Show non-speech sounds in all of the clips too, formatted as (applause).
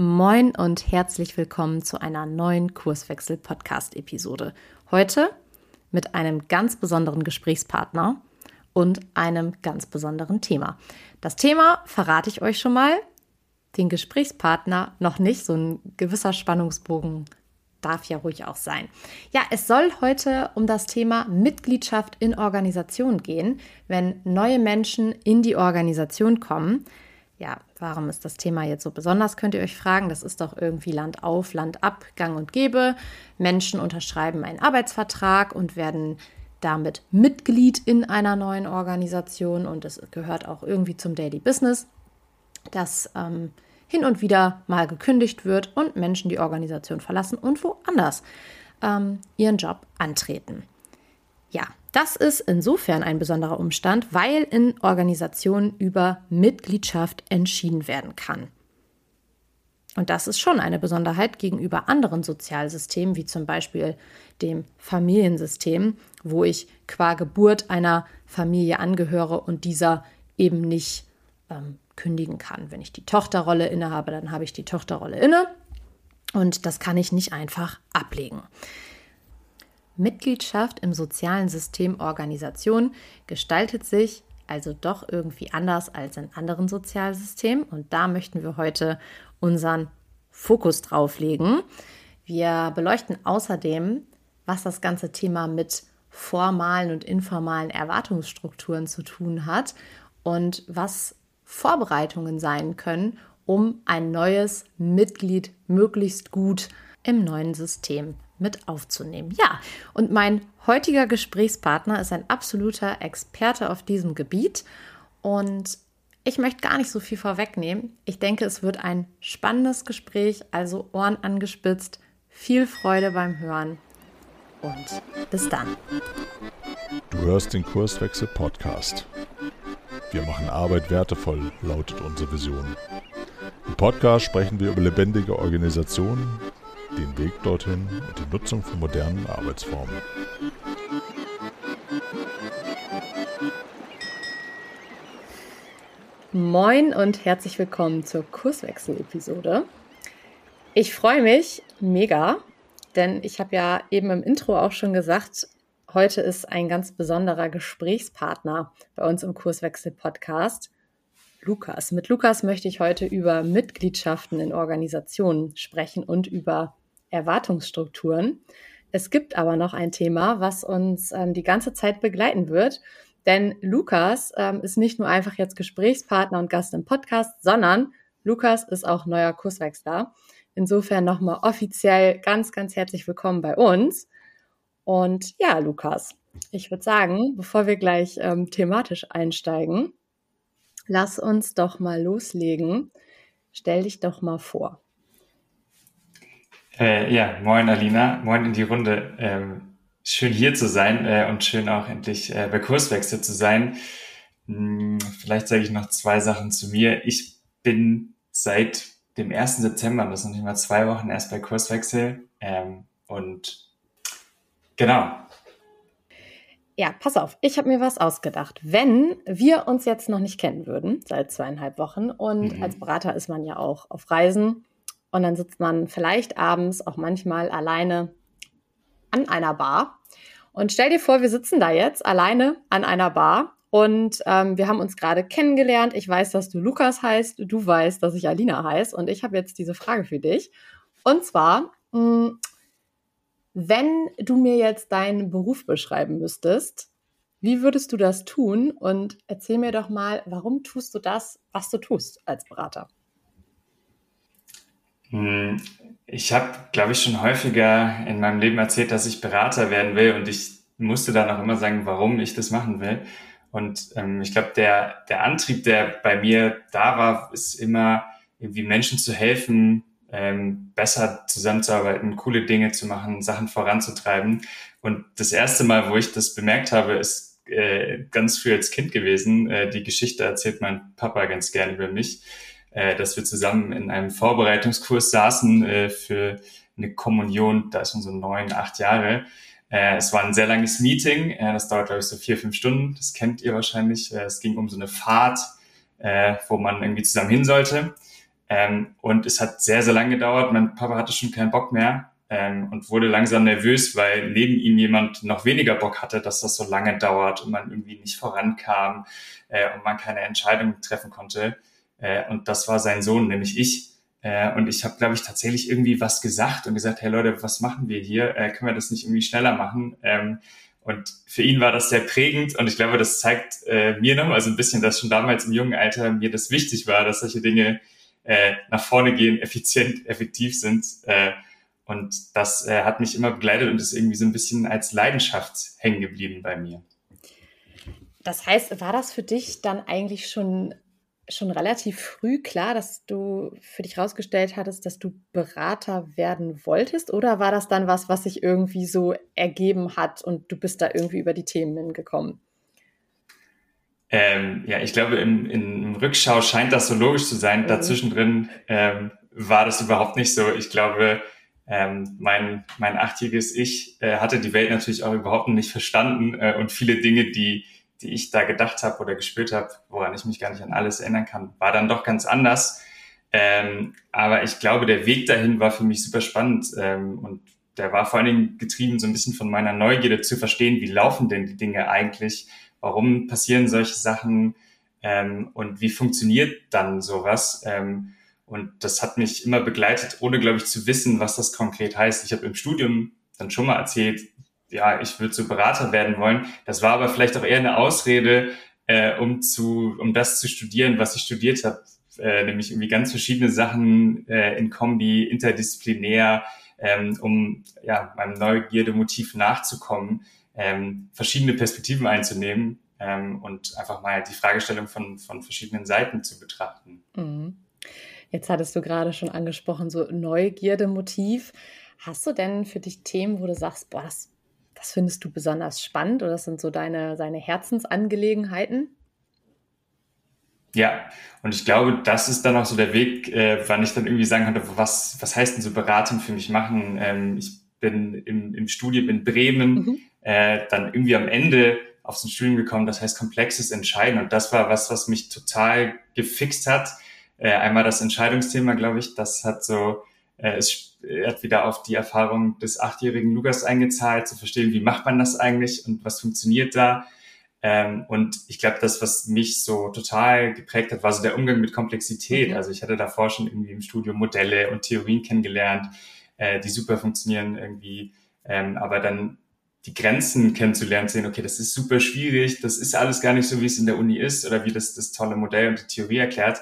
Moin und herzlich willkommen zu einer neuen Kurswechsel-Podcast-Episode. Heute mit einem ganz besonderen Gesprächspartner und einem ganz besonderen Thema. Das Thema verrate ich euch schon mal, den Gesprächspartner noch nicht. So ein gewisser Spannungsbogen darf ja ruhig auch sein. Ja, es soll heute um das Thema Mitgliedschaft in Organisation gehen, wenn neue Menschen in die Organisation kommen. Ja, warum ist das Thema jetzt so besonders, könnt ihr euch fragen. Das ist doch irgendwie Land auf, Land ab, Gang und Gäbe. Menschen unterschreiben einen Arbeitsvertrag und werden damit Mitglied in einer neuen Organisation und es gehört auch irgendwie zum Daily Business, dass ähm, hin und wieder mal gekündigt wird und Menschen die Organisation verlassen und woanders ähm, ihren Job antreten. Ja, das ist insofern ein besonderer Umstand, weil in Organisationen über Mitgliedschaft entschieden werden kann. Und das ist schon eine Besonderheit gegenüber anderen Sozialsystemen, wie zum Beispiel dem Familiensystem, wo ich qua Geburt einer Familie angehöre und dieser eben nicht ähm, kündigen kann. Wenn ich die Tochterrolle innehabe, dann habe ich die Tochterrolle inne und das kann ich nicht einfach ablegen. Mitgliedschaft im sozialen System Organisation gestaltet sich also doch irgendwie anders als in anderen Sozialsystemen. Und da möchten wir heute unseren Fokus drauf legen. Wir beleuchten außerdem, was das ganze Thema mit formalen und informalen Erwartungsstrukturen zu tun hat und was Vorbereitungen sein können, um ein neues Mitglied möglichst gut im neuen System mit aufzunehmen. Ja, und mein heutiger Gesprächspartner ist ein absoluter Experte auf diesem Gebiet und ich möchte gar nicht so viel vorwegnehmen. Ich denke, es wird ein spannendes Gespräch, also Ohren angespitzt. Viel Freude beim Hören und bis dann. Du hörst den Kurswechsel Podcast. Wir machen Arbeit wertevoll, lautet unsere Vision. Im Podcast sprechen wir über lebendige Organisationen, den Weg dorthin und die Nutzung von modernen Arbeitsformen. Moin und herzlich willkommen zur Kurswechsel-Episode. Ich freue mich mega, denn ich habe ja eben im Intro auch schon gesagt, heute ist ein ganz besonderer Gesprächspartner bei uns im Kurswechsel-Podcast. Lukas. Mit Lukas möchte ich heute über Mitgliedschaften in Organisationen sprechen und über Erwartungsstrukturen. Es gibt aber noch ein Thema, was uns ähm, die ganze Zeit begleiten wird. Denn Lukas ähm, ist nicht nur einfach jetzt Gesprächspartner und Gast im Podcast, sondern Lukas ist auch neuer Kurswechsler. Insofern nochmal offiziell ganz, ganz herzlich willkommen bei uns. Und ja, Lukas, ich würde sagen, bevor wir gleich ähm, thematisch einsteigen, lass uns doch mal loslegen. Stell dich doch mal vor. Äh, ja, moin Alina, moin in die Runde. Ähm, schön hier zu sein äh, und schön auch endlich äh, bei Kurswechsel zu sein. Hm, vielleicht sage ich noch zwei Sachen zu mir. Ich bin seit dem 1. September, das sind nicht mal zwei Wochen, erst bei Kurswechsel. Ähm, und genau. Ja, pass auf, ich habe mir was ausgedacht. Wenn wir uns jetzt noch nicht kennen würden, seit zweieinhalb Wochen, und mhm. als Berater ist man ja auch auf Reisen, und dann sitzt man vielleicht abends auch manchmal alleine an einer Bar. Und stell dir vor, wir sitzen da jetzt alleine an einer Bar und ähm, wir haben uns gerade kennengelernt. Ich weiß, dass du Lukas heißt, du weißt, dass ich Alina heiße. Und ich habe jetzt diese Frage für dich. Und zwar, mh, hm, wenn du mir jetzt deinen Beruf beschreiben müsstest, wie würdest du das tun? Und erzähl mir doch mal, warum tust du das, was du tust als Berater? Hm, ich habe, glaube ich, schon häufiger in meinem Leben erzählt, dass ich Berater werden will und ich musste dann auch immer sagen, warum ich das machen will. Und ähm, ich glaube, der, der Antrieb, der bei mir da war, ist immer irgendwie Menschen zu helfen, ähm, besser zusammenzuarbeiten, coole Dinge zu machen, Sachen voranzutreiben. Und das erste Mal, wo ich das bemerkt habe, ist äh, ganz früh als Kind gewesen. Äh, die Geschichte erzählt mein Papa ganz gern über mich äh, dass wir zusammen in einem Vorbereitungskurs saßen äh, für eine Kommunion, da ist man so neun, acht Jahre. Äh, es war ein sehr langes Meeting, äh, das dauert, glaube ich, so vier, fünf Stunden, das kennt ihr wahrscheinlich. Äh, es ging um so eine Fahrt, äh, wo man irgendwie zusammen hin sollte. Ähm, und es hat sehr, sehr lange gedauert. Mein Papa hatte schon keinen Bock mehr ähm, und wurde langsam nervös, weil neben ihm jemand noch weniger Bock hatte, dass das so lange dauert und man irgendwie nicht vorankam äh, und man keine Entscheidung treffen konnte. Äh, und das war sein Sohn, nämlich ich. Äh, und ich habe, glaube ich, tatsächlich irgendwie was gesagt und gesagt, hey Leute, was machen wir hier? Äh, können wir das nicht irgendwie schneller machen? Ähm, und für ihn war das sehr prägend und ich glaube, das zeigt äh, mir nochmal so ein bisschen, dass schon damals im jungen Alter mir das wichtig war, dass solche Dinge äh, nach vorne gehen, (laughs) effizient, effektiv sind. Äh, und das äh, hat mich immer begleitet und ist irgendwie so ein bisschen als Leidenschaft hängen geblieben bei mir. Das heißt, war das für dich dann eigentlich schon, schon relativ früh klar, dass du für dich rausgestellt hattest, dass du Berater werden wolltest? Oder war das dann was, was sich irgendwie so ergeben hat und du bist da irgendwie über die Themen hingekommen? Ähm, ja, ich glaube, im, im Rückschau scheint das so logisch zu sein. Mhm. Dazwischendrin ähm, war das überhaupt nicht so. Ich glaube, ähm, mein, mein achtjähriges Ich äh, hatte die Welt natürlich auch überhaupt nicht verstanden äh, und viele Dinge, die, die ich da gedacht habe oder gespürt habe, woran ich mich gar nicht an alles erinnern kann, war dann doch ganz anders. Ähm, aber ich glaube, der Weg dahin war für mich super spannend ähm, und der war vor allen Dingen getrieben so ein bisschen von meiner Neugierde zu verstehen, wie laufen denn die Dinge eigentlich, warum passieren solche Sachen ähm, und wie funktioniert dann sowas. Ähm, und das hat mich immer begleitet, ohne, glaube ich, zu wissen, was das konkret heißt. Ich habe im Studium dann schon mal erzählt, ja, ich würde so Berater werden wollen. Das war aber vielleicht auch eher eine Ausrede, äh, um zu, um das zu studieren, was ich studiert habe, äh, nämlich irgendwie ganz verschiedene Sachen äh, in Kombi, interdisziplinär, ähm, um ja meinem Neugierde-Motiv nachzukommen, ähm, verschiedene Perspektiven einzunehmen ähm, und einfach mal die Fragestellung von von verschiedenen Seiten zu betrachten. Mhm. Jetzt hattest du gerade schon angesprochen, so Neugierde-Motiv. Hast du denn für dich Themen, wo du sagst, boah, das, das findest du besonders spannend oder das sind so deine, deine Herzensangelegenheiten? Ja, und ich glaube, das ist dann auch so der Weg, äh, wann ich dann irgendwie sagen konnte, was, was heißt denn so Beratung für mich machen? Ähm, ich bin im, im Studium in Bremen, mhm. äh, dann irgendwie am Ende aufs Studium gekommen, das heißt komplexes Entscheiden. Und das war was, was mich total gefixt hat äh, einmal das Entscheidungsthema, glaube ich, das hat so, äh, es hat wieder auf die Erfahrung des achtjährigen Lukas eingezahlt, zu verstehen, wie macht man das eigentlich und was funktioniert da. Ähm, und ich glaube, das, was mich so total geprägt hat, war so der Umgang mit Komplexität. Mhm. Also ich hatte davor schon irgendwie im Studium Modelle und Theorien kennengelernt, äh, die super funktionieren irgendwie. Ähm, aber dann die Grenzen kennenzulernen, sehen, okay, das ist super schwierig, das ist alles gar nicht so, wie es in der Uni ist oder wie das das tolle Modell und die Theorie erklärt.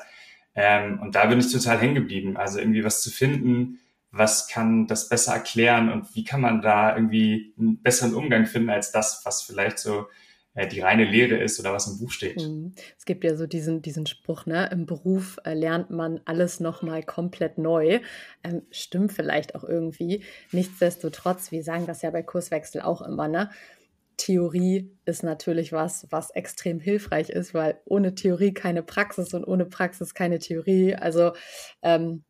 Ähm, und da bin ich total hängen geblieben. Also irgendwie was zu finden, was kann das besser erklären und wie kann man da irgendwie einen besseren Umgang finden als das, was vielleicht so äh, die reine Lehre ist oder was im Buch steht. Mhm. Es gibt ja so diesen, diesen Spruch, ne? im Beruf äh, lernt man alles nochmal komplett neu. Ähm, stimmt vielleicht auch irgendwie. Nichtsdestotrotz, wir sagen das ja bei Kurswechsel auch immer, ne? Theorie ist natürlich was, was extrem hilfreich ist, weil ohne Theorie keine Praxis und ohne Praxis keine Theorie. Also ähm,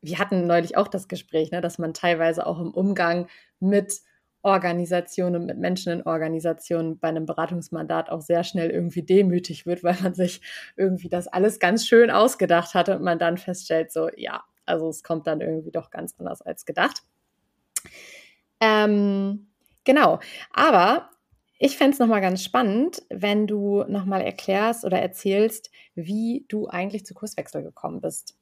wir hatten neulich auch das Gespräch, ne, dass man teilweise auch im Umgang mit Organisationen, mit Menschen in Organisationen bei einem Beratungsmandat auch sehr schnell irgendwie demütig wird, weil man sich irgendwie das alles ganz schön ausgedacht hat und man dann feststellt, so ja, also es kommt dann irgendwie doch ganz anders als gedacht. Ähm, genau, aber ich fände es nochmal ganz spannend, wenn du nochmal erklärst oder erzählst, wie du eigentlich zu Kurswechsel gekommen bist.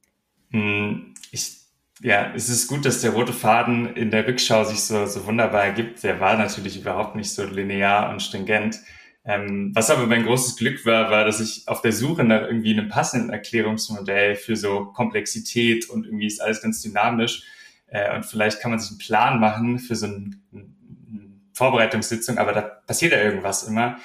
Hm, ich, ja, es ist gut, dass der rote Faden in der Rückschau sich so, so wunderbar ergibt. Der war natürlich überhaupt nicht so linear und stringent. Ähm, was aber mein großes Glück war, war, dass ich auf der Suche nach irgendwie einem passenden Erklärungsmodell für so Komplexität und irgendwie ist alles ganz dynamisch. Äh, und vielleicht kann man sich einen Plan machen für so ein, ein Vorbereitungssitzung, aber da passiert ja irgendwas immer.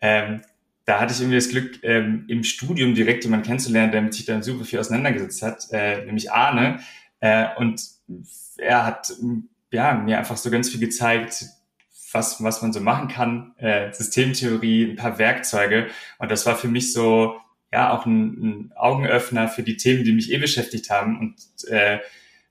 Ähm, da hatte ich irgendwie das Glück, ähm, im Studium direkt jemanden kennenzulernen, der mit sich dann super viel auseinandergesetzt hat, äh, nämlich Arne. Äh, und er hat ja, mir einfach so ganz viel gezeigt, was, was man so machen kann, äh, Systemtheorie, ein paar Werkzeuge. Und das war für mich so, ja, auch ein, ein Augenöffner für die Themen, die mich eh beschäftigt haben. Und äh,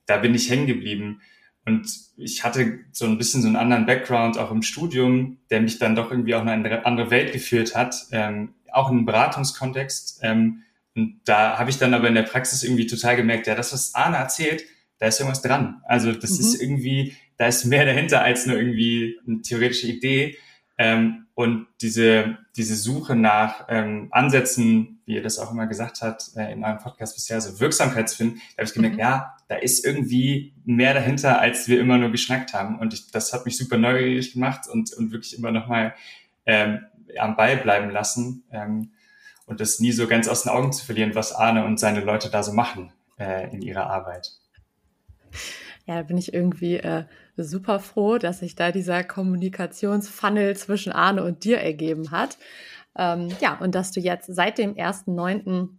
da bin ich hängen geblieben. Und ich hatte so ein bisschen so einen anderen Background auch im Studium, der mich dann doch irgendwie auch in eine andere Welt geführt hat, ähm, auch in einen Beratungskontext. Ähm, und da habe ich dann aber in der Praxis irgendwie total gemerkt, ja, das, was Arne erzählt, da ist irgendwas dran. Also das mhm. ist irgendwie, da ist mehr dahinter als nur irgendwie eine theoretische Idee. Ähm, und diese, diese Suche nach ähm, Ansätzen, wie ihr das auch immer gesagt habt äh, in eurem Podcast bisher, so Wirksamkeitsfinden, da habe ich gemerkt, mhm. ja, da ist irgendwie mehr dahinter, als wir immer nur geschnackt haben. Und ich, das hat mich super neugierig gemacht und, und wirklich immer nochmal ähm, am Ball bleiben lassen ähm, und das nie so ganz aus den Augen zu verlieren, was Arne und seine Leute da so machen äh, in ihrer Arbeit. Ja, da bin ich irgendwie äh, super froh, dass sich da dieser Kommunikationsfunnel zwischen Arne und dir ergeben hat. Ähm, ja, und dass du jetzt seit dem 1.9.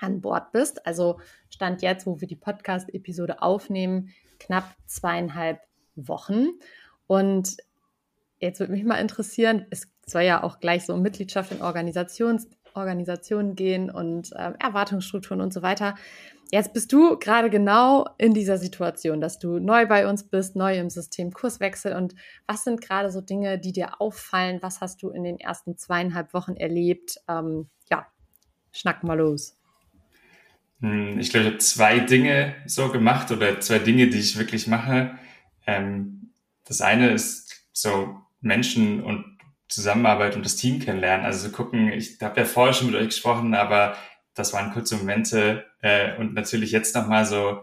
an Bord bist. Also stand jetzt, wo wir die Podcast-Episode aufnehmen, knapp zweieinhalb Wochen. Und jetzt würde mich mal interessieren, es soll ja auch gleich so Mitgliedschaft in Organisations Organisationen gehen und äh, Erwartungsstrukturen und so weiter. Jetzt bist du gerade genau in dieser Situation, dass du neu bei uns bist, neu im System Kurswechsel. Und was sind gerade so Dinge, die dir auffallen? Was hast du in den ersten zweieinhalb Wochen erlebt? Ähm, ja, schnack mal los. Hm, ich glaube, ich habe zwei Dinge so gemacht oder zwei Dinge, die ich wirklich mache. Ähm, das eine ist so Menschen und Zusammenarbeit und das Team kennenlernen. Also gucken, ich habe ja vorher schon mit euch gesprochen, aber das waren kurze Momente äh, und natürlich jetzt nochmal so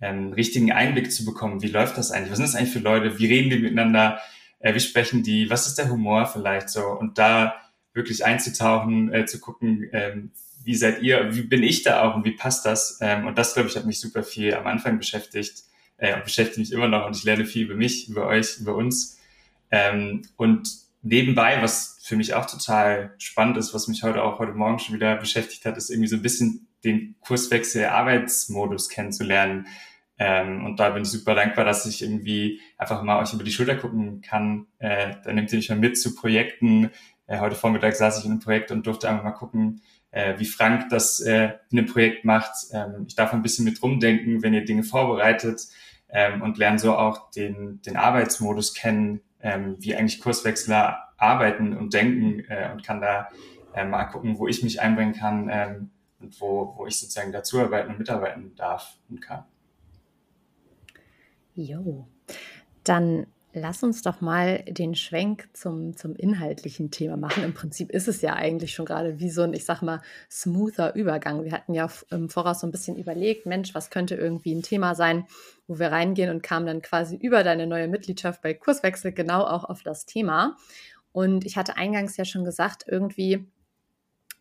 ähm, richtigen Einblick zu bekommen, wie läuft das eigentlich? Was sind das eigentlich für Leute? Wie reden die miteinander? Äh, wie sprechen die? Was ist der Humor vielleicht so? Und da wirklich einzutauchen, äh, zu gucken, ähm, wie seid ihr, wie bin ich da auch und wie passt das? Ähm, und das, glaube ich, hat mich super viel am Anfang beschäftigt äh, und beschäftigt mich immer noch und ich lerne viel über mich, über euch, über uns. Ähm, und nebenbei, was für mich auch total spannend ist, was mich heute auch heute Morgen schon wieder beschäftigt hat, ist irgendwie so ein bisschen den Kurswechsel Arbeitsmodus kennenzulernen. Ähm, und da bin ich super dankbar, dass ich irgendwie einfach mal euch über die Schulter gucken kann. Äh, da nehmt ihr mich mal mit zu Projekten. Äh, heute Vormittag saß ich in einem Projekt und durfte einfach mal gucken, äh, wie Frank das äh, in einem Projekt macht. Ähm, ich darf ein bisschen mit rumdenken, wenn ihr Dinge vorbereitet ähm, und lerne so auch den, den Arbeitsmodus kennen, ähm, wie eigentlich Kurswechsler arbeiten und denken äh, und kann da äh, mal gucken, wo ich mich einbringen kann ähm, und wo, wo ich sozusagen dazuarbeiten und mitarbeiten darf und kann. Jo, dann lass uns doch mal den Schwenk zum, zum inhaltlichen Thema machen. Im Prinzip ist es ja eigentlich schon gerade wie so ein, ich sag mal, smoother Übergang. Wir hatten ja im Voraus so ein bisschen überlegt, Mensch, was könnte irgendwie ein Thema sein, wo wir reingehen und kamen dann quasi über deine neue Mitgliedschaft bei Kurswechsel genau auch auf das Thema. Und ich hatte eingangs ja schon gesagt, irgendwie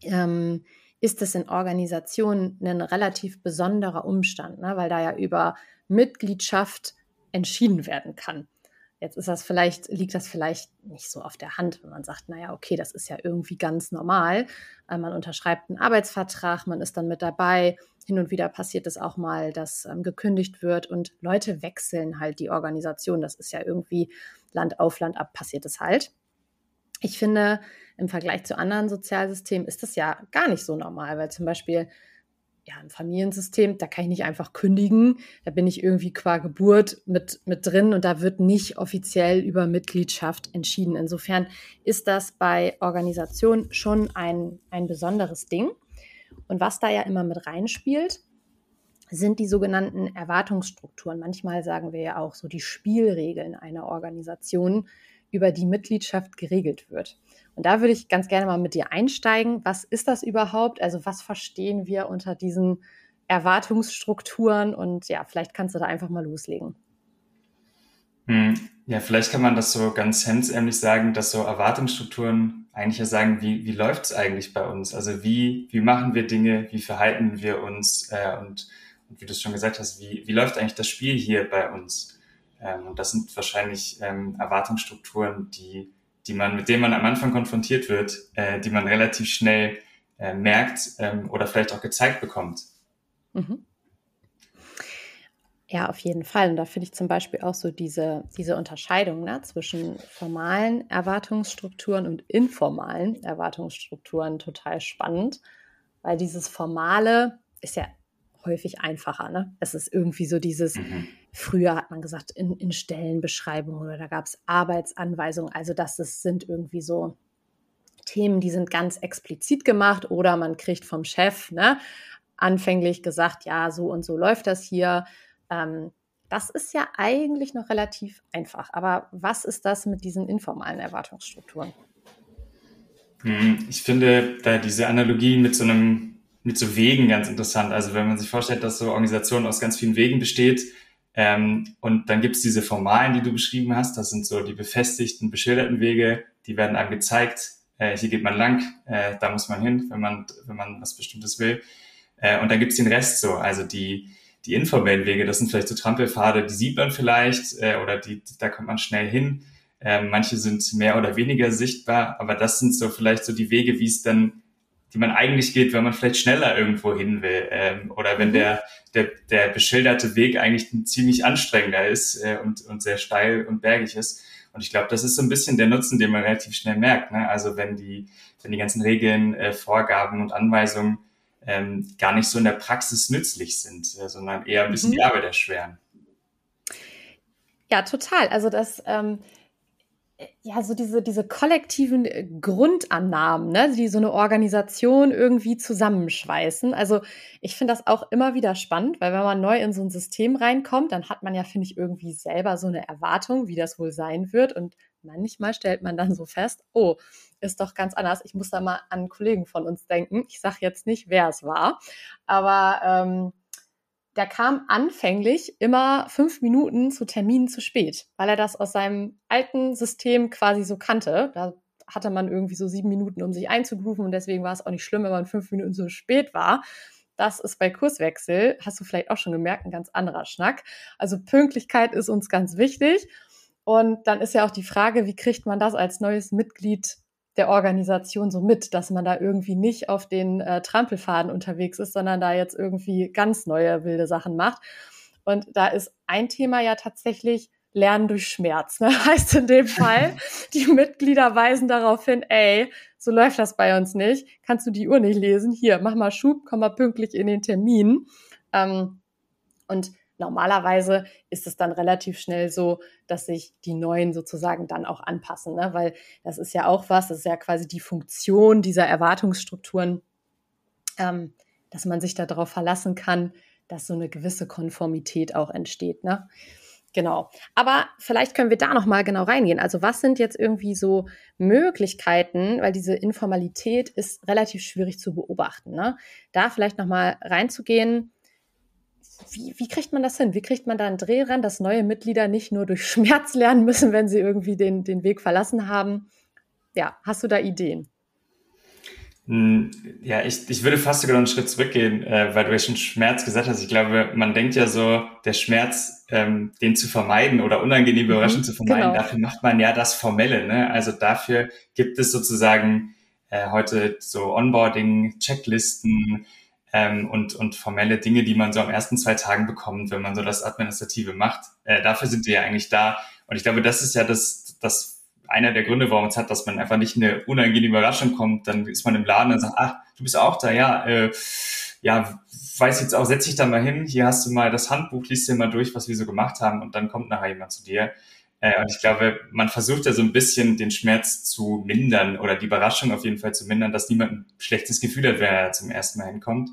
ähm, ist es in Organisationen ein relativ besonderer Umstand, ne? weil da ja über Mitgliedschaft entschieden werden kann. Jetzt ist das vielleicht, liegt das vielleicht nicht so auf der Hand, wenn man sagt, naja, okay, das ist ja irgendwie ganz normal. Äh, man unterschreibt einen Arbeitsvertrag, man ist dann mit dabei. Hin und wieder passiert es auch mal, dass ähm, gekündigt wird und Leute wechseln halt die Organisation. Das ist ja irgendwie Land auf Land ab passiert es halt. Ich finde, im Vergleich zu anderen Sozialsystemen ist das ja gar nicht so normal, weil zum Beispiel ja, ein Familiensystem, da kann ich nicht einfach kündigen. Da bin ich irgendwie qua Geburt mit, mit drin und da wird nicht offiziell über Mitgliedschaft entschieden. Insofern ist das bei Organisationen schon ein, ein besonderes Ding. Und was da ja immer mit reinspielt, sind die sogenannten Erwartungsstrukturen. Manchmal sagen wir ja auch so die Spielregeln einer Organisation, über die Mitgliedschaft geregelt wird. Und da würde ich ganz gerne mal mit dir einsteigen. Was ist das überhaupt? Also was verstehen wir unter diesen Erwartungsstrukturen? Und ja, vielleicht kannst du da einfach mal loslegen. Hm, ja, vielleicht kann man das so ganz hemdsärmlich sagen, dass so Erwartungsstrukturen eigentlich ja sagen, wie, wie läuft es eigentlich bei uns? Also wie, wie machen wir Dinge, wie verhalten wir uns äh, und, und wie du es schon gesagt hast, wie, wie läuft eigentlich das Spiel hier bei uns? Ähm, und das sind wahrscheinlich ähm, Erwartungsstrukturen, die die man, mit denen man am Anfang konfrontiert wird, äh, die man relativ schnell äh, merkt ähm, oder vielleicht auch gezeigt bekommt. Mhm. Ja, auf jeden Fall. Und da finde ich zum Beispiel auch so diese, diese Unterscheidung ne, zwischen formalen Erwartungsstrukturen und informalen Erwartungsstrukturen total spannend, weil dieses Formale ist ja häufig einfacher. Ne? Es ist irgendwie so dieses, mhm. früher hat man gesagt, in, in Stellenbeschreibungen oder da gab es Arbeitsanweisungen. Also das ist, sind irgendwie so Themen, die sind ganz explizit gemacht oder man kriegt vom Chef ne, anfänglich gesagt, ja, so und so läuft das hier. Ähm, das ist ja eigentlich noch relativ einfach. Aber was ist das mit diesen informalen Erwartungsstrukturen? Hm, ich finde da diese Analogie mit so einem, mit so Wegen ganz interessant. Also wenn man sich vorstellt, dass so Organisation aus ganz vielen Wegen besteht, ähm, und dann gibt es diese formalen, die du beschrieben hast. Das sind so die befestigten, beschilderten Wege, die werden einem gezeigt. Äh, hier geht man lang, äh, da muss man hin, wenn man, wenn man was Bestimmtes will. Äh, und dann gibt es den Rest so, also die, die informellen Wege, das sind vielleicht so Trampelpfade, die sieht man vielleicht äh, oder die, da kommt man schnell hin. Äh, manche sind mehr oder weniger sichtbar, aber das sind so vielleicht so die Wege, wie es dann, die man eigentlich geht, wenn man vielleicht schneller irgendwo hin will ähm, oder wenn mhm. der, der, der beschilderte Weg eigentlich ein ziemlich anstrengender ist äh, und, und sehr steil und bergig ist. Und ich glaube, das ist so ein bisschen der Nutzen, den man relativ schnell merkt. Ne? Also wenn die, wenn die ganzen Regeln, äh, Vorgaben und Anweisungen ähm, gar nicht so in der Praxis nützlich sind, äh, sondern eher ein bisschen mhm. die Arbeit erschweren. Ja, total. Also das, ähm, ja, so diese, diese kollektiven äh, Grundannahmen, ne, die so eine Organisation irgendwie zusammenschweißen. Also ich finde das auch immer wieder spannend, weil wenn man neu in so ein System reinkommt, dann hat man ja, finde ich, irgendwie selber so eine Erwartung, wie das wohl sein wird. Und manchmal stellt man dann so fest, oh, ist doch ganz anders. Ich muss da mal an einen Kollegen von uns denken. Ich sage jetzt nicht, wer es war, aber ähm, der kam anfänglich immer fünf Minuten zu Terminen zu spät, weil er das aus seinem alten System quasi so kannte. Da hatte man irgendwie so sieben Minuten, um sich einzugrooven und deswegen war es auch nicht schlimm, wenn man fünf Minuten zu spät war. Das ist bei Kurswechsel, hast du vielleicht auch schon gemerkt, ein ganz anderer Schnack. Also Pünktlichkeit ist uns ganz wichtig. Und dann ist ja auch die Frage, wie kriegt man das als neues Mitglied der Organisation so mit, dass man da irgendwie nicht auf den äh, Trampelfaden unterwegs ist, sondern da jetzt irgendwie ganz neue wilde Sachen macht. Und da ist ein Thema ja tatsächlich Lernen durch Schmerz. Ne? (laughs) Heißt in dem Fall, (laughs) die Mitglieder weisen darauf hin, ey, so läuft das bei uns nicht. Kannst du die Uhr nicht lesen? Hier, mach mal Schub, komm mal pünktlich in den Termin. Ähm, und normalerweise ist es dann relativ schnell so, dass sich die neuen sozusagen dann auch anpassen, ne? weil das ist ja auch was, das ist ja quasi die Funktion dieser Erwartungsstrukturen, ähm, dass man sich darauf verlassen kann, dass so eine gewisse Konformität auch entsteht. Ne? Genau. Aber vielleicht können wir da noch mal genau reingehen. Also was sind jetzt irgendwie so Möglichkeiten, weil diese Informalität ist relativ schwierig zu beobachten. Ne? Da vielleicht noch mal reinzugehen wie, wie kriegt man das hin? Wie kriegt man da einen Dreh ran, dass neue Mitglieder nicht nur durch Schmerz (laughs) lernen müssen, wenn sie irgendwie den, den Weg verlassen haben? Ja, hast du da Ideen? Hm, ja, ich, ich würde fast sogar noch einen Schritt zurückgehen, äh, weil du ja schon Schmerz gesagt hast. Ich glaube, man denkt ja so, der Schmerz, ähm, den zu vermeiden oder unangenehme mhm, Überraschungen zu vermeiden, genau. dafür macht man ja das Formelle. Ne? Also dafür gibt es sozusagen äh, heute so Onboarding, Checklisten, ähm, und, und formelle Dinge, die man so am ersten zwei Tagen bekommt, wenn man so das Administrative macht. Äh, dafür sind wir ja eigentlich da. Und ich glaube, das ist ja das, das einer der Gründe, warum es hat, dass man einfach nicht eine unangenehme Überraschung kommt. Dann ist man im Laden und sagt, ach, du bist auch da, ja, äh, ja, weiß jetzt auch, setz dich da mal hin, hier hast du mal das Handbuch, liest dir mal durch, was wir so gemacht haben und dann kommt nachher jemand zu dir. Äh, und ich glaube, man versucht ja so ein bisschen den Schmerz zu mindern oder die Überraschung auf jeden Fall zu mindern, dass niemand ein schlechtes Gefühl hat, wenn er zum ersten Mal hinkommt.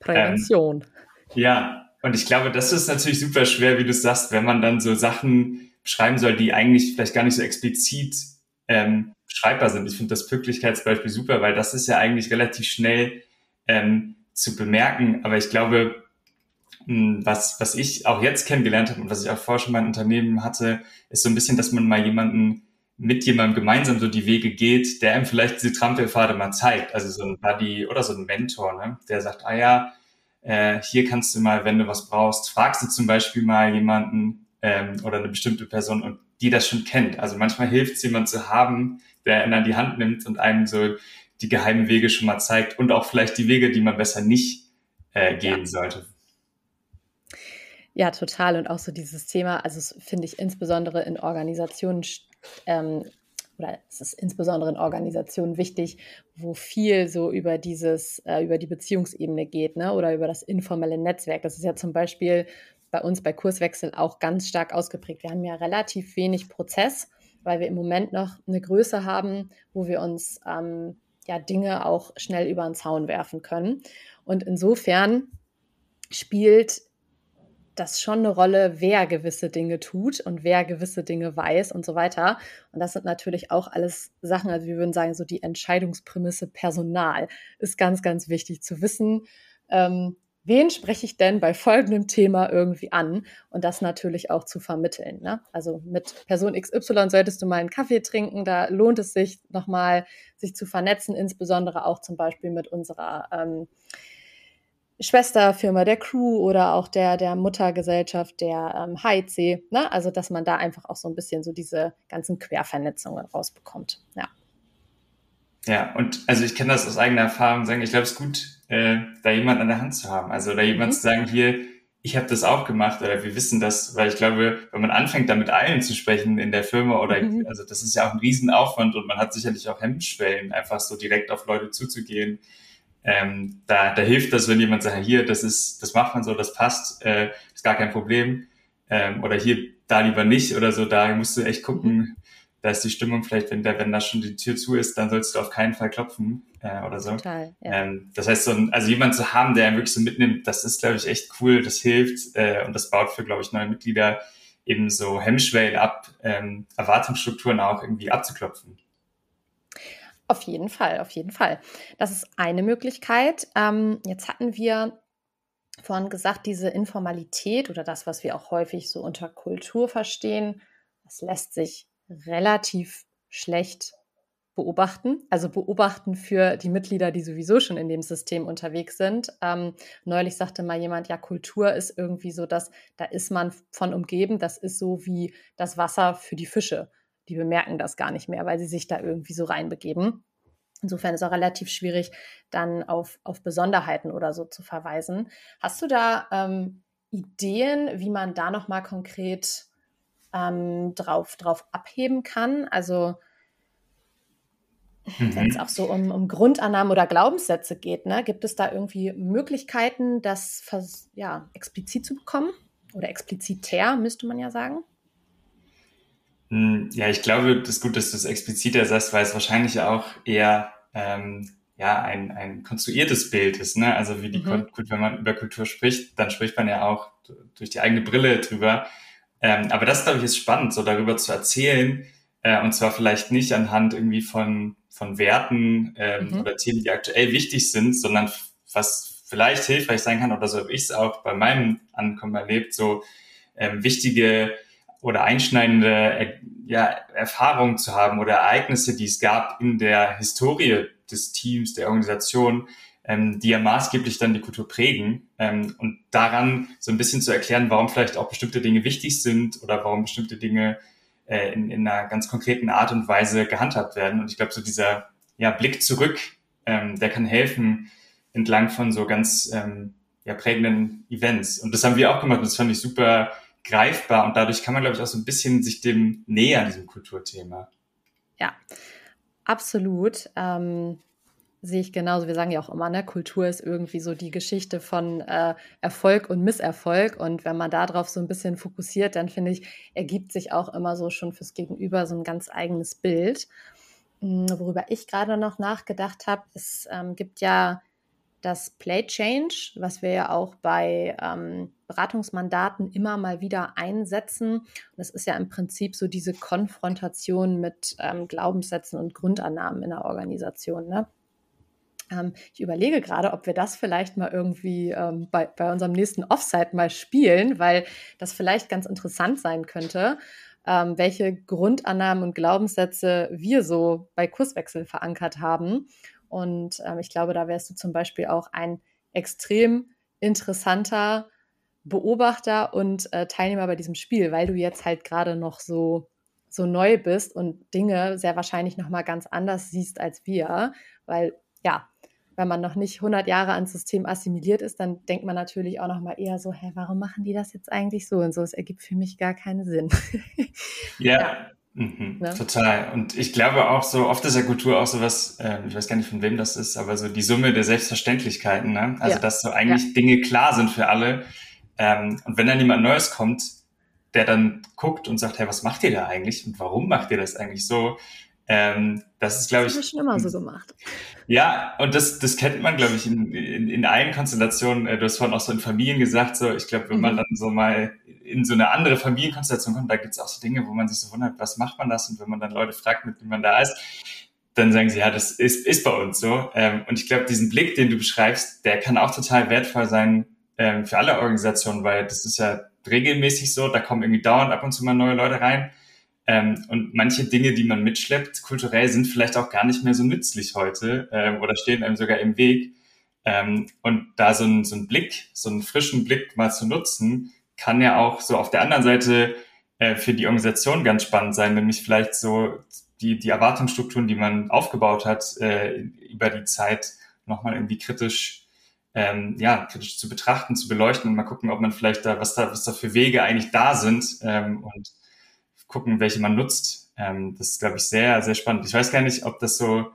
Prävention. Ähm, ja, und ich glaube, das ist natürlich super schwer, wie du sagst, wenn man dann so Sachen beschreiben soll, die eigentlich vielleicht gar nicht so explizit ähm, beschreibbar sind. Ich finde das Pünktlichkeitsbeispiel super, weil das ist ja eigentlich relativ schnell ähm, zu bemerken. Aber ich glaube, was, was ich auch jetzt kennengelernt habe und was ich auch vorher schon mein Unternehmen hatte, ist so ein bisschen, dass man mal jemanden mit jemandem gemeinsam so die Wege geht, der einem vielleicht diese Trampelpfade mal zeigt. Also so ein Buddy oder so ein Mentor, ne? der sagt, ah ja, äh, hier kannst du mal, wenn du was brauchst, fragst du zum Beispiel mal jemanden ähm, oder eine bestimmte Person und die das schon kennt. Also manchmal hilft es jemand zu haben, der einen an die Hand nimmt und einem so die geheimen Wege schon mal zeigt und auch vielleicht die Wege, die man besser nicht äh, gehen ja. sollte. Ja, total. Und auch so dieses Thema, also finde ich insbesondere in Organisationen ähm, oder es ist insbesondere in Organisationen wichtig, wo viel so über dieses, äh, über die Beziehungsebene geht, ne? Oder über das informelle Netzwerk. Das ist ja zum Beispiel bei uns bei Kurswechsel auch ganz stark ausgeprägt. Wir haben ja relativ wenig Prozess, weil wir im Moment noch eine Größe haben, wo wir uns ähm, ja Dinge auch schnell über den Zaun werfen können. Und insofern spielt das schon eine Rolle, wer gewisse Dinge tut und wer gewisse Dinge weiß und so weiter. Und das sind natürlich auch alles Sachen, also wir würden sagen, so die Entscheidungsprämisse Personal ist ganz, ganz wichtig zu wissen. Ähm, wen spreche ich denn bei folgendem Thema irgendwie an und das natürlich auch zu vermitteln. Ne? Also mit Person XY solltest du mal einen Kaffee trinken, da lohnt es sich nochmal, sich zu vernetzen, insbesondere auch zum Beispiel mit unserer ähm, Schwesterfirma der Crew oder auch der, der Muttergesellschaft der ähm, HIC. Ne? Also, dass man da einfach auch so ein bisschen so diese ganzen Quervernetzungen rausbekommt. Ja. Ja, und also ich kenne das aus eigener Erfahrung sagen, ich glaube, es ist gut, äh, da jemand an der Hand zu haben. Also da jemand mhm. zu sagen, hier, ich habe das auch gemacht oder wir wissen das, weil ich glaube, wenn man anfängt, da mit allen zu sprechen in der Firma oder mhm. also das ist ja auch ein Riesenaufwand und man hat sicherlich auch Hemmschwellen, einfach so direkt auf Leute zuzugehen ähm, da, da hilft das, wenn jemand sagt, hier, das ist, das macht man so, das passt, äh, ist gar kein Problem. Ähm, oder hier, da lieber nicht oder so, da musst du echt gucken, mhm. da ist die Stimmung vielleicht, wenn der, wenn da schon die Tür zu ist, dann sollst du auf keinen Fall klopfen äh, oder so. Total, ja. ähm, das heißt, so ein, also jemand zu haben, der wirklich so mitnimmt, das ist, glaube ich, echt cool, das hilft äh, und das baut für, glaube ich, neue Mitglieder eben so Hemmschwellen ab, ähm, Erwartungsstrukturen auch irgendwie abzuklopfen. Auf jeden Fall, auf jeden Fall. Das ist eine Möglichkeit. Ähm, jetzt hatten wir vorhin gesagt, diese Informalität oder das, was wir auch häufig so unter Kultur verstehen, das lässt sich relativ schlecht beobachten. Also beobachten für die Mitglieder, die sowieso schon in dem System unterwegs sind. Ähm, neulich sagte mal jemand, ja, Kultur ist irgendwie so, dass da ist man von umgeben. Das ist so wie das Wasser für die Fische die bemerken das gar nicht mehr, weil sie sich da irgendwie so reinbegeben. Insofern ist es auch relativ schwierig, dann auf, auf Besonderheiten oder so zu verweisen. Hast du da ähm, Ideen, wie man da nochmal konkret ähm, drauf, drauf abheben kann? Also mhm. wenn es auch so um, um Grundannahmen oder Glaubenssätze geht, ne? gibt es da irgendwie Möglichkeiten, das ja, explizit zu bekommen? Oder explizitär, müsste man ja sagen? Hm, ja, ich glaube, das ist gut, dass du es expliziter sagst, weil es wahrscheinlich auch eher ähm, ja ein, ein konstruiertes Bild ist. Ne? Also wie die mhm. gut, wenn man über Kultur spricht, dann spricht man ja auch durch die eigene Brille drüber. Ähm, aber das, glaube ich, ist spannend, so darüber zu erzählen. Äh, und zwar vielleicht nicht anhand irgendwie von, von Werten ähm, mhm. oder Themen, die aktuell wichtig sind, sondern was vielleicht hilfreich sein kann, oder so habe ich es auch bei meinem Ankommen erlebt, so ähm, wichtige oder einschneidende äh, ja, Erfahrungen zu haben oder Ereignisse, die es gab in der Historie des Teams, der Organisation, ähm, die ja maßgeblich dann die Kultur prägen ähm, und daran so ein bisschen zu erklären, warum vielleicht auch bestimmte Dinge wichtig sind oder warum bestimmte Dinge äh, in, in einer ganz konkreten Art und Weise gehandhabt werden. Und ich glaube, so dieser ja, Blick zurück, ähm, der kann helfen entlang von so ganz ähm, ja, prägenden Events. Und das haben wir auch gemacht und das fand ich super greifbar und dadurch kann man, glaube ich, auch so ein bisschen sich dem nähern, diesem Kulturthema. Ja, absolut. Ähm, sehe ich genauso. Wir sagen ja auch immer, ne, Kultur ist irgendwie so die Geschichte von äh, Erfolg und Misserfolg. Und wenn man darauf so ein bisschen fokussiert, dann finde ich, ergibt sich auch immer so schon fürs Gegenüber so ein ganz eigenes Bild. Hm, worüber ich gerade noch nachgedacht habe, es ähm, gibt ja das Play Change, was wir ja auch bei ähm, Beratungsmandaten immer mal wieder einsetzen. Das ist ja im Prinzip so diese Konfrontation mit ähm, Glaubenssätzen und Grundannahmen in der Organisation. Ne? Ähm, ich überlege gerade, ob wir das vielleicht mal irgendwie ähm, bei, bei unserem nächsten Offsite mal spielen, weil das vielleicht ganz interessant sein könnte, ähm, welche Grundannahmen und Glaubenssätze wir so bei Kurswechsel verankert haben und ähm, ich glaube, da wärst du zum Beispiel auch ein extrem interessanter Beobachter und äh, Teilnehmer bei diesem Spiel, weil du jetzt halt gerade noch so so neu bist und Dinge sehr wahrscheinlich noch mal ganz anders siehst als wir, weil ja, wenn man noch nicht 100 Jahre ans System assimiliert ist, dann denkt man natürlich auch noch mal eher so, hä, warum machen die das jetzt eigentlich so und so? Es ergibt für mich gar keinen Sinn. (laughs) ja, ja. Mhm, ne? Total. Und ich glaube auch so, oft ist ja Kultur auch so was, äh, ich weiß gar nicht von wem das ist, aber so die Summe der Selbstverständlichkeiten, ne? Also, ja. dass so eigentlich ja. Dinge klar sind für alle. Ähm, und wenn dann jemand Neues kommt, der dann guckt und sagt, hey, was macht ihr da eigentlich und warum macht ihr das eigentlich so? Ähm, das ist, glaube ich. Das schon immer so gemacht. Ja, und das, das kennt man, glaube ich, in, in, in allen Konstellationen. Äh, du hast vorhin auch so in Familien gesagt, so, ich glaube, wenn mhm. man dann so mal in so eine andere Familienkonstellation kommt, da gibt es auch so Dinge, wo man sich so wundert, was macht man das? Und wenn man dann Leute fragt, mit wem man da ist, dann sagen sie, ja, das ist, ist bei uns so. Ähm, und ich glaube, diesen Blick, den du beschreibst, der kann auch total wertvoll sein ähm, für alle Organisationen, weil das ist ja regelmäßig so, da kommen irgendwie dauernd ab und zu mal neue Leute rein. Ähm, und manche Dinge, die man mitschleppt, kulturell, sind vielleicht auch gar nicht mehr so nützlich heute ähm, oder stehen einem sogar im Weg. Ähm, und da so ein, so Blick, so einen frischen Blick mal zu nutzen, kann ja auch so auf der anderen Seite äh, für die Organisation ganz spannend sein, nämlich vielleicht so die, die Erwartungsstrukturen, die man aufgebaut hat, äh, über die Zeit nochmal irgendwie kritisch ähm, ja, kritisch zu betrachten, zu beleuchten und mal gucken, ob man vielleicht da, was da, was da für Wege eigentlich da sind ähm, und gucken, welche man nutzt. Ähm, das ist, glaube ich, sehr, sehr spannend. Ich weiß gar nicht, ob das so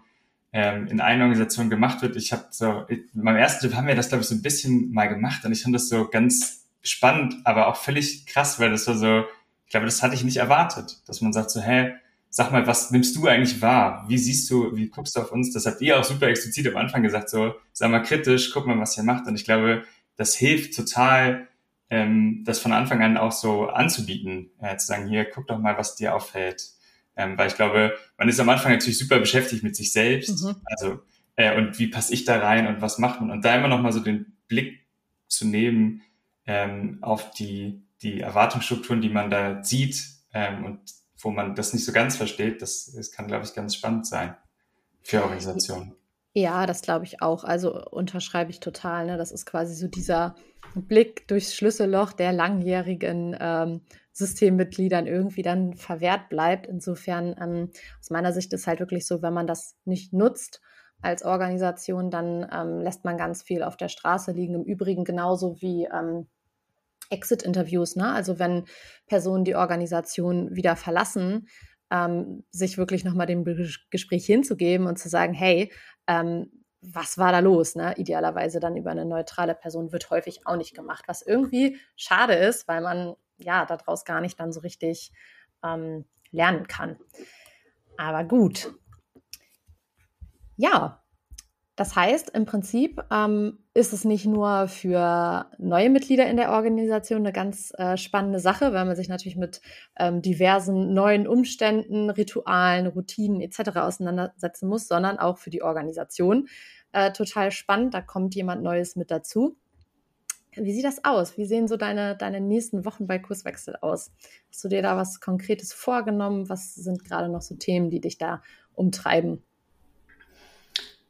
ähm, in einer Organisation gemacht wird. Ich habe so, in meinem ersten Tipp haben wir das, glaube ich, so ein bisschen mal gemacht und ich fand das so ganz spannend, aber auch völlig krass, weil das war so, ich glaube, das hatte ich nicht erwartet, dass man sagt so, hä, sag mal, was nimmst du eigentlich wahr? Wie siehst du, wie guckst du auf uns? Das habt ihr auch super explizit am Anfang gesagt, so, sag mal kritisch, guck mal, was ihr macht. Und ich glaube, das hilft total, ähm, das von Anfang an auch so anzubieten, äh, zu sagen, hier, guck doch mal, was dir auffällt. Ähm, weil ich glaube, man ist am Anfang natürlich super beschäftigt mit sich selbst. Mhm. Also, äh, und wie passe ich da rein und was macht man? Und da immer noch mal so den Blick zu nehmen ähm, auf die, die Erwartungsstrukturen, die man da sieht ähm, und wo man das nicht so ganz versteht, das, das kann, glaube ich, ganz spannend sein für Organisationen. Ja, das glaube ich auch. Also unterschreibe ich total. Ne? Das ist quasi so dieser Blick durchs Schlüsselloch der langjährigen ähm, Systemmitgliedern irgendwie dann verwehrt bleibt. Insofern, ähm, aus meiner Sicht ist halt wirklich so, wenn man das nicht nutzt als Organisation, dann ähm, lässt man ganz viel auf der Straße liegen. Im Übrigen genauso wie ähm, Exit-Interviews, ne? Also wenn Personen die Organisation wieder verlassen, ähm, sich wirklich nochmal dem Gespräch hinzugeben und zu sagen, hey, ähm, was war da los? Ne? Idealerweise dann über eine neutrale Person wird häufig auch nicht gemacht, was irgendwie schade ist, weil man ja daraus gar nicht dann so richtig ähm, lernen kann. Aber gut. Ja, das heißt, im Prinzip ähm, ist es nicht nur für neue Mitglieder in der Organisation eine ganz äh, spannende Sache, weil man sich natürlich mit ähm, diversen neuen Umständen, Ritualen, Routinen etc. auseinandersetzen muss, sondern auch für die Organisation. Äh, total spannend, da kommt jemand Neues mit dazu. Wie sieht das aus? Wie sehen so deine, deine nächsten Wochen bei Kurswechsel aus? Hast du dir da was Konkretes vorgenommen? Was sind gerade noch so Themen, die dich da umtreiben?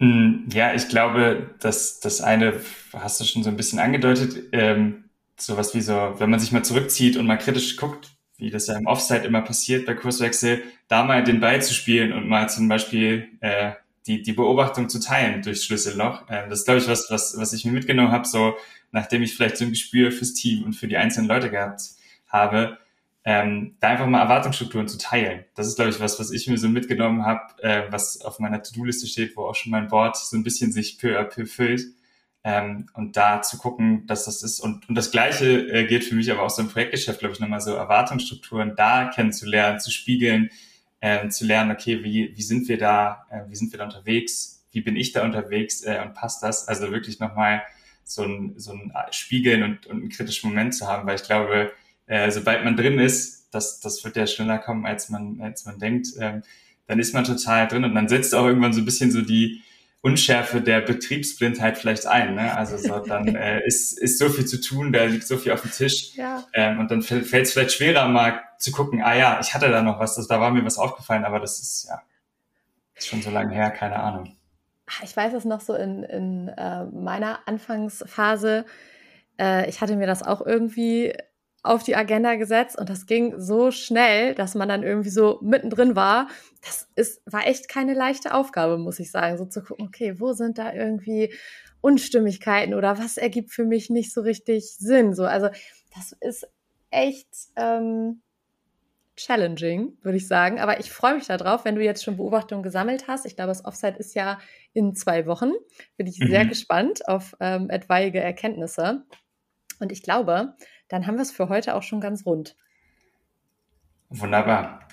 Mm, ja, ich glaube, dass das eine hast du schon so ein bisschen angedeutet, ähm, sowas wie so, wenn man sich mal zurückzieht und mal kritisch guckt, wie das ja im Offside immer passiert bei Kurswechsel, da mal den Ball zu spielen und mal zum Beispiel äh, die, die Beobachtung zu teilen durchs Schlüsselloch. Ähm, das ist, glaube ich, was, was, was ich mir mitgenommen habe, so nachdem ich vielleicht so ein Gespür fürs Team und für die einzelnen Leute gehabt habe, ähm, da einfach mal Erwartungsstrukturen zu teilen. Das ist, glaube ich, was, was ich mir so mitgenommen habe, äh, was auf meiner To-Do-Liste steht, wo auch schon mein Board so ein bisschen sich peu à peu füllt. Ähm, und da zu gucken, dass das ist. Und, und das Gleiche äh, gilt für mich aber auch so im Projektgeschäft, glaube ich, nochmal so Erwartungsstrukturen da kennenzulernen, zu spiegeln, äh, zu lernen, okay, wie, wie sind wir da, äh, wie sind wir da unterwegs, wie bin ich da unterwegs äh, und passt das? Also wirklich nochmal so ein, so ein Spiegeln und, und einen kritischen Moment zu haben, weil ich glaube, äh, sobald man drin ist, das, das wird ja schneller kommen, als man, als man denkt, ähm, dann ist man total drin und dann setzt auch irgendwann so ein bisschen so die Unschärfe der Betriebsblindheit vielleicht ein. Ne? Also so, dann (laughs) äh, ist, ist so viel zu tun, da liegt so viel auf dem Tisch. Ja. Ähm, und dann fällt es vielleicht schwerer, mal zu gucken, ah ja, ich hatte da noch was, das, da war mir was aufgefallen, aber das ist ja ist schon so lange her, keine Ahnung. Ich weiß es noch so in, in äh, meiner Anfangsphase. Äh, ich hatte mir das auch irgendwie auf die Agenda gesetzt und das ging so schnell, dass man dann irgendwie so mittendrin war. Das ist, war echt keine leichte Aufgabe, muss ich sagen, so zu gucken, okay, wo sind da irgendwie Unstimmigkeiten oder was ergibt für mich nicht so richtig Sinn? So, also das ist echt ähm, challenging, würde ich sagen. Aber ich freue mich darauf, wenn du jetzt schon Beobachtungen gesammelt hast. Ich glaube, das Offside ist ja in zwei Wochen. Bin ich mhm. sehr gespannt auf ähm, etwaige Erkenntnisse. Und ich glaube, dann haben wir es für heute auch schon ganz rund. Wunderbar.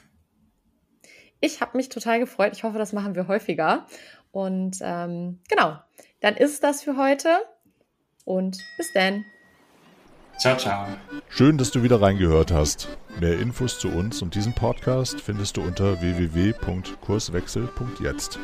Ich habe mich total gefreut. Ich hoffe, das machen wir häufiger. Und ähm, genau, dann ist das für heute. Und bis dann. Ciao, ciao. Schön, dass du wieder reingehört hast. Mehr Infos zu uns und diesem Podcast findest du unter www.kurswechsel.jetzt.